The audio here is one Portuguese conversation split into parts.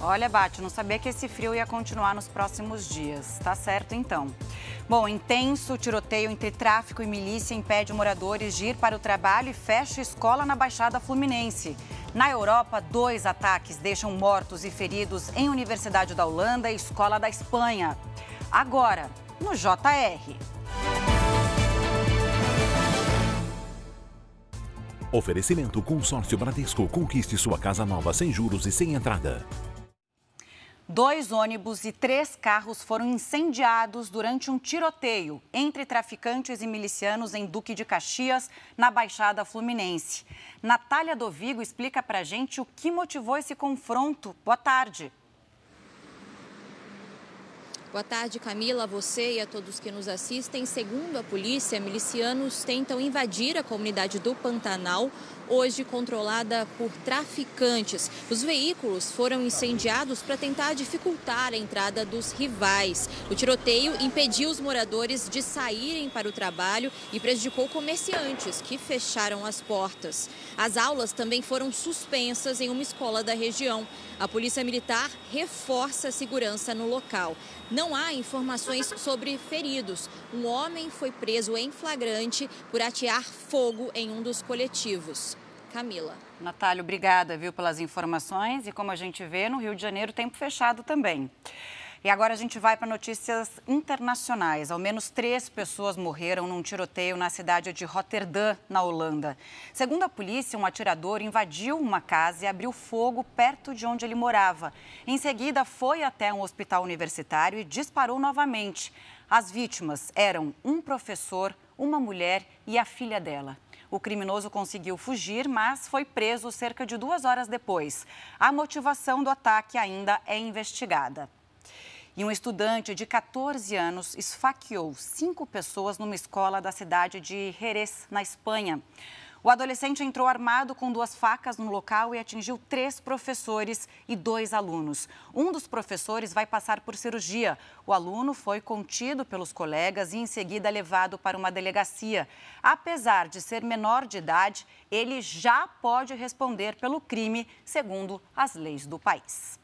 Olha, Bate, não sabia que esse frio ia continuar nos próximos dias. Tá certo, então. Bom, intenso tiroteio entre tráfico e milícia impede moradores de ir para o trabalho e fecha escola na Baixada Fluminense. Na Europa, dois ataques deixam mortos e feridos em Universidade da Holanda e Escola da Espanha. Agora, no JR. Oferecimento Consórcio Bradesco. Conquiste sua casa nova sem juros e sem entrada. Dois ônibus e três carros foram incendiados durante um tiroteio entre traficantes e milicianos em Duque de Caxias, na Baixada Fluminense. Natália Dovigo explica pra gente o que motivou esse confronto. Boa tarde. Boa tarde, Camila, você e a todos que nos assistem. Segundo a polícia, milicianos tentam invadir a comunidade do Pantanal, hoje controlada por traficantes. Os veículos foram incendiados para tentar dificultar a entrada dos rivais. O tiroteio impediu os moradores de saírem para o trabalho e prejudicou comerciantes que fecharam as portas. As aulas também foram suspensas em uma escola da região. A Polícia Militar reforça a segurança no local. Não há informações sobre feridos. Um homem foi preso em flagrante por atear fogo em um dos coletivos. Camila. Natália, obrigada, viu, pelas informações. E como a gente vê, no Rio de Janeiro, tempo fechado também. E agora a gente vai para notícias internacionais. Ao menos três pessoas morreram num tiroteio na cidade de Rotterdam, na Holanda. Segundo a polícia, um atirador invadiu uma casa e abriu fogo perto de onde ele morava. Em seguida, foi até um hospital universitário e disparou novamente. As vítimas eram um professor, uma mulher e a filha dela. O criminoso conseguiu fugir, mas foi preso cerca de duas horas depois. A motivação do ataque ainda é investigada. E um estudante de 14 anos esfaqueou cinco pessoas numa escola da cidade de Jerez, na Espanha. O adolescente entrou armado com duas facas no local e atingiu três professores e dois alunos. Um dos professores vai passar por cirurgia. O aluno foi contido pelos colegas e, em seguida, levado para uma delegacia. Apesar de ser menor de idade, ele já pode responder pelo crime, segundo as leis do país.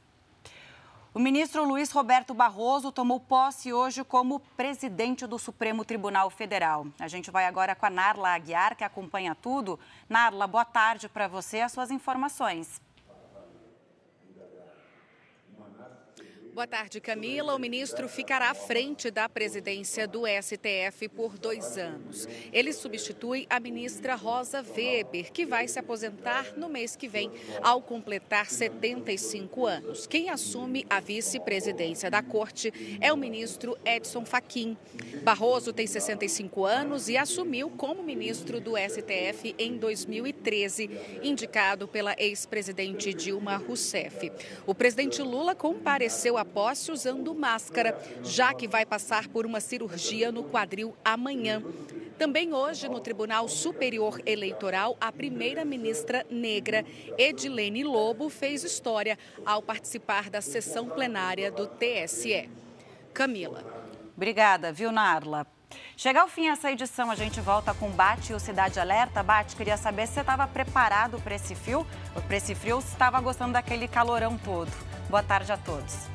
O ministro Luiz Roberto Barroso tomou posse hoje como presidente do Supremo Tribunal Federal. A gente vai agora com a Narla Aguiar, que acompanha tudo. Narla, boa tarde para você as suas informações. Boa tarde, Camila. O ministro ficará à frente da presidência do STF por dois anos. Ele substitui a ministra Rosa Weber, que vai se aposentar no mês que vem, ao completar 75 anos. Quem assume a vice-presidência da corte é o ministro Edson Fachin. Barroso tem 65 anos e assumiu como ministro do STF em 2013, indicado pela ex-presidente Dilma Rousseff. O presidente Lula compareceu à posse usando máscara, já que vai passar por uma cirurgia no quadril amanhã. Também hoje, no Tribunal Superior Eleitoral, a primeira-ministra negra, Edilene Lobo, fez história ao participar da sessão plenária do TSE. Camila. Obrigada, viu, Narla? Chega ao fim essa edição, a gente volta com Bate e o Cidade Alerta. Bate, queria saber se você estava preparado para esse frio, para esse frio, se estava gostando daquele calorão todo. Boa tarde a todos.